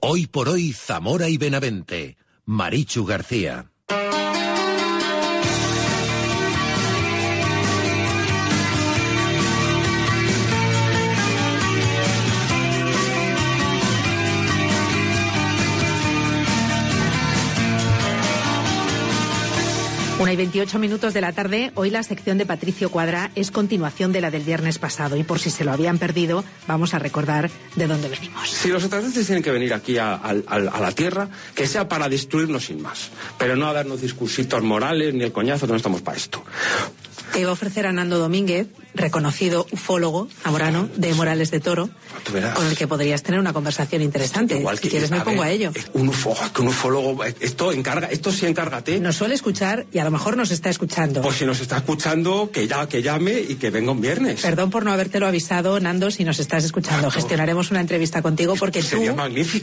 Hoy por hoy, Zamora y Benavente. Marichu García. 28 minutos de la tarde, hoy la sección de Patricio Cuadra es continuación de la del viernes pasado y por si se lo habían perdido, vamos a recordar de dónde venimos. Si los extraterrestres tienen que venir aquí a, a- a- a la Tierra, que sea para destruirnos sin más, pero no a darnos discursitos morales ni el coñazo, que no estamos para esto. Te a ofrecer a Nando Domínguez, reconocido ufólogo zamorano de Morales de Toro, con el que podrías tener una conversación interesante. Igual si quieres me pongo ver, a ello. eh, Un ufólogo, que un ufólogo, eh, esto encarga, esto sí encárgate. Nos suele escuchar y a lo mejor nos está escuchando. Pues si nos está escuchando, que ya, que llame y que venga un viernes. Perdón por no habértelo avisado, Nando, si nos estás escuchando. Gestionaremos una entrevista contigo porque tú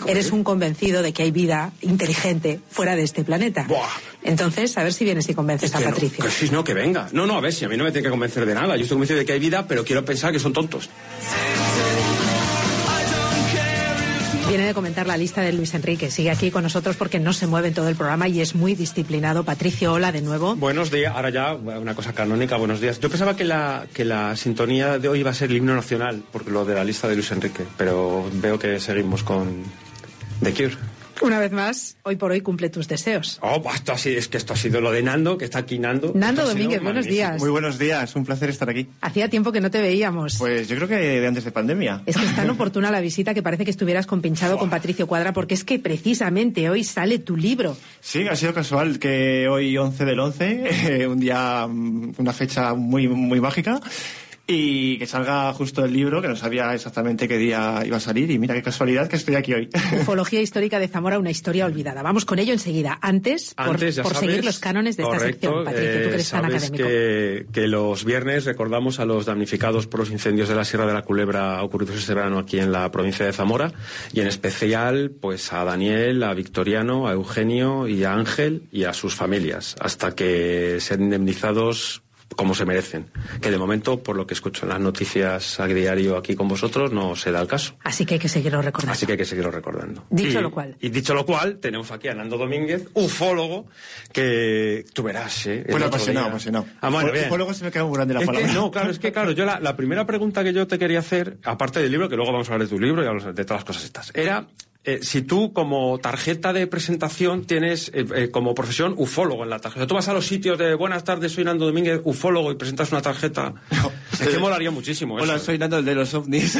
eres ¿eh? un convencido de que hay vida inteligente fuera de este planeta. Buah. Entonces, a ver si vienes y convences a Que no, Patricio. que sí, no, que venga. No, no, a ver, si a mí no me tiene que convencer de nada. Yo estoy convencido de que hay vida, pero quiero pensar que son tontos. Viene de comentar la lista de Luis Enrique. Sigue aquí con nosotros porque no se mueve en todo el programa y es muy disciplinado. Patricio, hola de nuevo. Buenos días, ahora ya una cosa canónica, buenos días. Yo pensaba que la, que la sintonía de hoy iba a ser el himno nacional, porque lo de la lista de Luis Enrique, pero veo que seguimos con The Cure. Una vez más, hoy por hoy cumple tus deseos. Oh, pues esto ha sido, es que esto ha sido lo de Nando, que está aquí Nando. Nando Domínguez, buenos días. Muy buenos días, un placer estar aquí. Hacía tiempo que no te veíamos. Pues yo creo que de antes de pandemia. Es que es tan oportuna la visita que parece que estuvieras compinchado con Patricio Cuadra porque es que precisamente hoy sale tu libro. Sí, ha sido casual que hoy 11 del 11, eh, un día, mm, una fecha muy, muy mágica, y que salga justo el libro, que no sabía exactamente qué día iba a salir, y mira qué casualidad que estoy aquí hoy. Ufología histórica de Zamora, una historia olvidada. Vamos con ello enseguida. Antes, por, Antes, ya por sabes, seguir los cánones de esta correcto, sección, Patricio, tú eh, que eres tan sabes académico. Que, que los viernes recordamos a los damnificados por los incendios de la Sierra de la Culebra ocurridos este verano aquí en la provincia de Zamora y en especial pues a Daniel, a Victoriano, a Eugenio y a Ángel y a sus familias hasta que sean indemnizados como se merecen. Que de momento, por lo que escucho en las noticias a diario aquí con vosotros, no se da el caso. Así que hay que seguirlo recordando. Así que hay que seguirlo recordando. Dicho Y- lo cual. Y dicho lo cual, tenemos aquí a Nando Domínguez, ufólogo, que tú verás, ¿eh? El Bueno, apasionado, día. apasionado. Ah, bueno, bien. luego se me queda muy grande la Es que, palabra. no, claro, es que claro, yo la, la primera pregunta que yo te quería hacer, aparte del libro, que luego vamos a hablar de tu libro y hablar de todas las cosas estas, era eh, si tú como tarjeta de presentación tienes eh, eh, como profesión ufólogo en la tarjeta. Tú vas a los sitios de buenas tardes, soy Nando Domínguez, ufólogo, y presentas una tarjeta. Es que molaría muchísimo Hola, eso. soy Nando, el de los ovnis.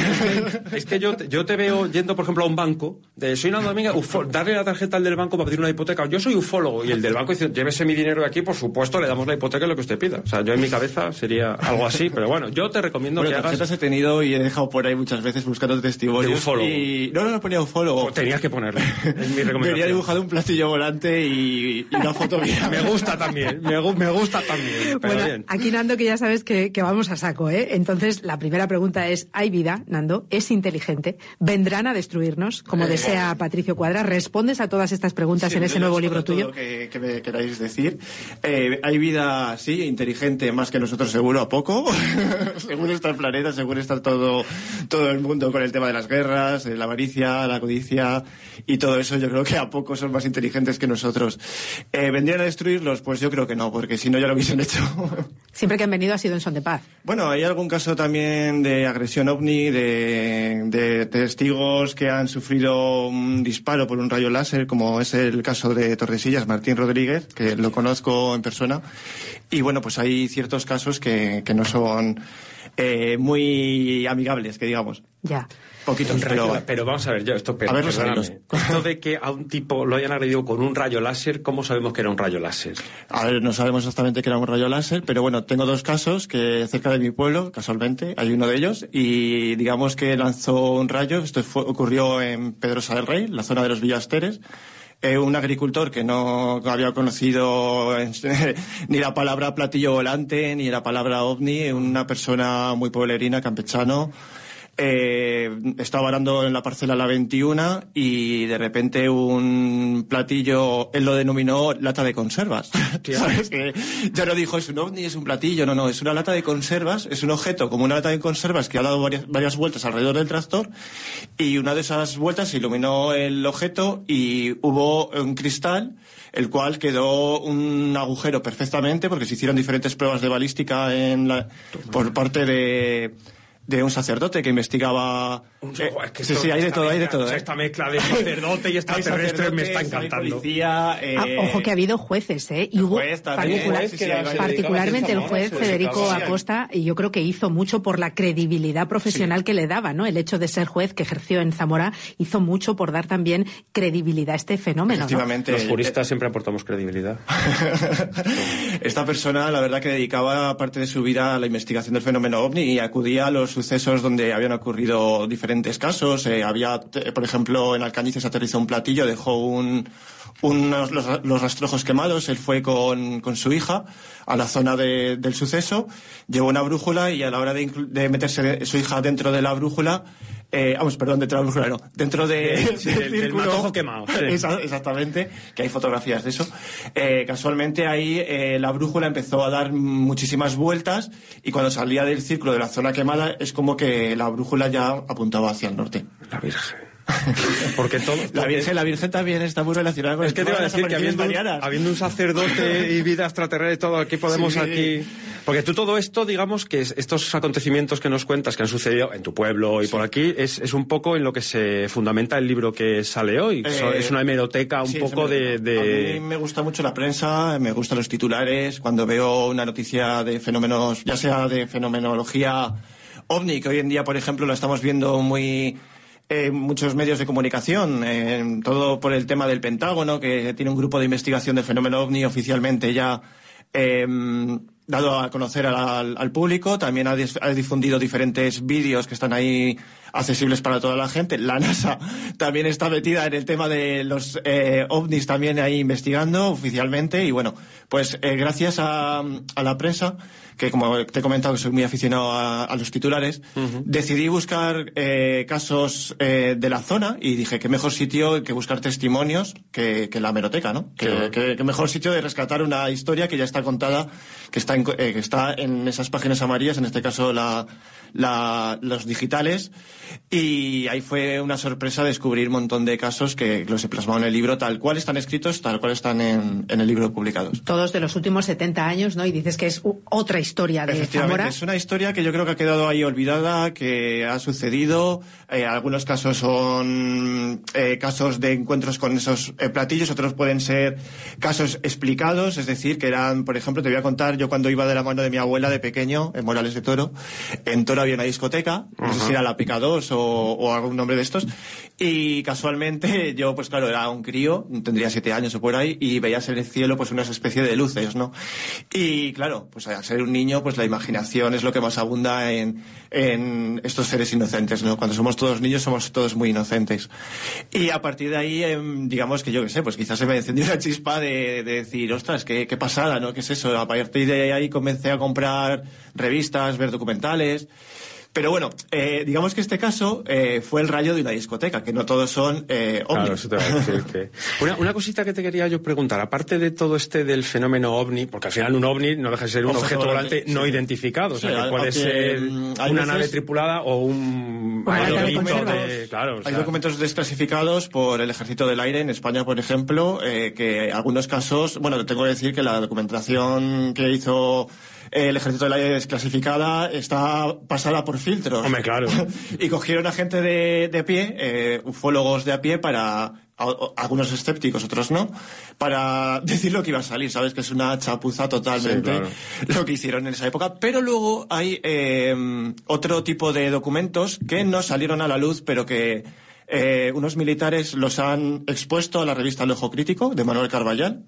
Es que yo yo te veo yendo, por ejemplo, a un banco, de soy Nando Domínguez, ufo- darle la tarjeta al del banco para pedir una hipoteca. Yo soy ufólogo y el del banco dice, llévese mi dinero de aquí, por supuesto, le damos la hipoteca y lo que usted pida. O sea, yo en mi cabeza sería algo así, pero bueno, yo te recomiendo bueno, que hagas... tarjetas he tenido y he dejado por ahí muchas veces buscando testimonios. De ufólogo. Y... No, no, no ponía ufólogo. Tenías que ponerlo. Es mi recomendación. Venía dibujado un platillo volante y, y una foto mía. Me gusta también, me, gu- me gusta también. Pero Bueno, bien. aquí Nando, que ya sabes que, que vamos a saco, ¿eh? Entonces, la primera pregunta es, ¿hay vida, Nando? ¿Es inteligente? ¿Vendrán a destruirnos, como desea Patricio Cuadra? ¿Respondes a todas estas preguntas Sí, en ese nuevo libro tuyo? lo Que, que me queráis decir. Eh, hay vida, sí, inteligente, más que nosotros seguro a poco. seguro está el planeta, seguro está todo, todo el mundo con el tema de las guerras, eh, la avaricia, la codicia y todo eso. Yo creo que a poco son más inteligentes que nosotros. Eh, ¿Vendrían a destruirlos? Pues yo creo que no, porque si no ya lo hubiesen hecho. Siempre que han venido ha sido en son de paz. Bueno, hay algún caso también de agresión ovni, de, de testigos que han sufrido un disparo por un rayo láser, como es el caso de Tordesillas, Martín Rodríguez, que lo conozco en persona. Y bueno, pues hay ciertos casos que, que no son eh, muy amigables, que digamos. Ya. Poquitos, pero... pero vamos a ver, yo esto, pero, a ver, esto de que a un tipo lo hayan agredido con un rayo láser, ¿cómo sabemos que era un rayo láser? A ver, no sabemos exactamente que era un rayo láser, pero bueno, tengo dos casos que cerca de mi pueblo, casualmente, hay uno de ellos, y digamos que lanzó un rayo, esto ocurrió en Pedrosa del Rey, la zona de los Villasteres, eh, un agricultor que no había conocido ni la palabra platillo volante ni la palabra ovni, una persona muy pueblerina, campechano, eh, estaba arando en la parcela la 21 y de repente un platillo, él lo denominó lata de conservas. ¿Sabes? Que ya no dijo es un ovni, es un platillo, no, no, es una lata de conservas, es un objeto como una lata de conservas que ha dado varias, varias vueltas alrededor del tractor y una de esas vueltas iluminó el objeto y hubo un cristal el cual quedó un agujero perfectamente porque se hicieron diferentes pruebas de balística en la, por parte de de un sacerdote que investigaba. Eh, sí, sí, hay de todo, hay de todo. ¿eh? Esta mezcla de sacerdote y extraterrestre me está encantando. Policía, eh... ah, ojo que ha habido jueces, ¿eh? Y hubo particularmente el juez Federico Acosta, y yo creo que hizo mucho por la credibilidad profesional que le daba, ¿no? El hecho de ser juez que ejerció en Zamora hizo mucho por dar también credibilidad a este fenómeno. Efectivamente. Los juristas siempre aportamos credibilidad. Esta persona, la verdad, que dedicaba parte de su vida a la investigación del fenómeno ovni y acudía a los sucesos donde habían ocurrido diferentes casos. Eh, había, por ejemplo, en Alcañices aterrizó un platillo, dejó un, unos, los, rastrojos quemados. Él fue con, con su hija a la zona de, del suceso, llevó una brújula y a la hora de, de meterse su hija dentro de la brújula, eh, vamos, perdón, dentro de la brújula, no, dentro de, del círculo. quemado. Exactamente, que hay fotografías de eso. Eh, casualmente ahí eh, la brújula empezó a dar muchísimas vueltas y cuando salía del círculo de la zona quemada es como que la brújula ya apuntaba hacia el norte. La Virgen. Porque todo, la Virgen, la Virgen también está muy relacionada con Es que te iba a decir que habiendo, habiendo, un sacerdote y vida extraterrestre y todo, aquí podemos aquí. Porque tú todo esto, digamos que estos acontecimientos que nos cuentas que han sucedido en tu pueblo y por aquí, es, es, un poco en lo que se fundamenta el libro que sale hoy. Eh, es una hemeroteca un poco de, de, A mí me gusta mucho la prensa, me gustan los titulares. Cuando veo una noticia de fenómenos, ya sea de fenomenología ovni, que hoy en día, por ejemplo, lo estamos viendo muy eh, muchos medios de comunicación, eh, todo por el tema del Pentágono, que tiene un grupo de investigación del fenómeno ovni oficialmente ya eh, dado a conocer al, al público. También ha, ha, difundido diferentes vídeos que están ahí accesibles para toda la gente. La NASA también está metida en el tema de los eh, ovnis también ahí investigando oficialmente. Y bueno, pues eh, gracias a, a la prensa que como te he comentado que soy muy aficionado a, los titulares, decidí buscar eh, casos eh, de la zona y dije, qué mejor sitio que buscar testimonios que, que la meroteca, ¿no? Que, que, mejor sitio de rescatar una historia que ya está contada, que está en, eh, que está en esas páginas amarillas, en este caso la, la, los digitales, y ahí fue una sorpresa descubrir un montón de casos que los he plasmado en el libro tal cual están escritos, tal cual están en, en el libro publicados. Todos de los últimos 70 años, ¿no? Y dices que es otra historia de Zamora. Es una historia que yo creo que ha quedado ahí olvidada, que ha sucedido. Eh, algunos casos son eh, casos de encuentros con esos eh, platillos, otros pueden ser casos explicados, es decir, que eran, por ejemplo, te voy a contar, yo cuando iba de la mano de mi abuela de pequeño, en Morales de Toro, en Toro había una discoteca, no sé si era la Pica 2 o, o, algún nombre de estos, y casualmente yo, pues claro, era un crío, tendría siete años o por ahí, y veías en el cielo pues una especie de luces, ¿no? Y claro, pues al ser un niño, pues la imaginación es lo que más abunda en, en estos seres inocentes, ¿no? Cuando somos todos niños somos todos muy inocentes. Y a partir de ahí, em, digamos que yo qué sé, pues quizás se me encendió una chispa de, de decir, ostras, qué, qué pasada, ¿no? ¿Qué es eso? A partir de ahí comencé a comprar revistas, ver documentales. Pero bueno, eh, digamos que este caso eh, fue el rayo de una discoteca, que no todos son eh, ovnis. Claro, eso te a decir que... una, una, cosita que te quería yo preguntar, aparte de todo este del fenómeno ovni, porque al final un ovni no deja de ser un objeto, volante no identificado, o sea, que puede ser mm, una nave tripulada o un aerolito de... Claro, hay documentos desclasificados por el Ejército del Aire en España, por ejemplo, eh, que algunos casos, bueno, tengo que decir que la documentación que hizo el ejército de la desclasificada está pasada por filtros. Hombre, claro. y cogieron a gente de, de pie, eh, ufólogos de a pie, para algunos escépticos, otros no, para decir lo que iba a salir, ¿sabes? Que es una chapuza totalmente lo que hicieron en esa época. Pero luego hay eh, otro tipo de documentos que no salieron a la luz, pero que eh, unos militares los han expuesto a la revista El Ojo Crítico de Manuel Carballal,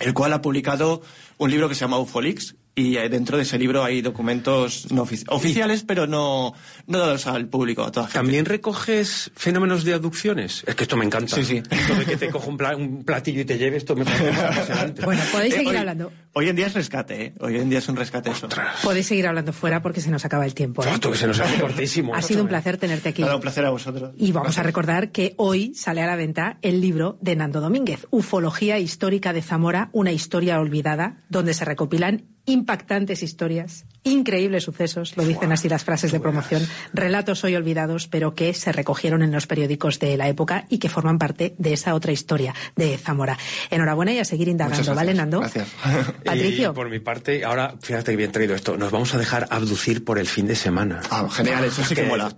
el cual ha publicado un libro que se llama Ufolix, y eh, dentro de ese libro hay documentos no oficiales, pero no, no dados al público, a toda gente. ¿También recoges fenómenos de abducciones? Es que esto me encanta. Sí, sí. Esto de que te cojo un, platillo y te lleve, esto me parece apasionante. Bueno, podéis eh, seguir hablando. Hoy en día es rescate, ¿eh? Hoy en día es un rescate eso. Podéis seguir hablando fuera porque se nos acaba el tiempo. ¿eh? que se nos hace cortísimo. Ha sido un placer tenerte aquí. Ha un placer a vosotros. Y vamos a recordar que hoy sale a la venta el libro de Nando Domínguez, Ufología Histórica de Zamora, una historia olvidada, donde se recopilan impactantes historias, increíbles sucesos, lo dicen así las frases de promoción, relatos hoy olvidados, pero que se recogieron en los periódicos de la época y que forman parte de esa otra historia de Zamora. Enhorabuena y a seguir indagando, ¿vale, Nando? Gracias. Patricio. Y por mi parte, ahora, fíjate que bien traído esto, nos vamos a dejar abducir por el fin de semana. Ah, genial, eso sí que mola.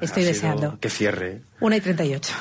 Estoy deseando. Que cierre. Una y treinta y ocho.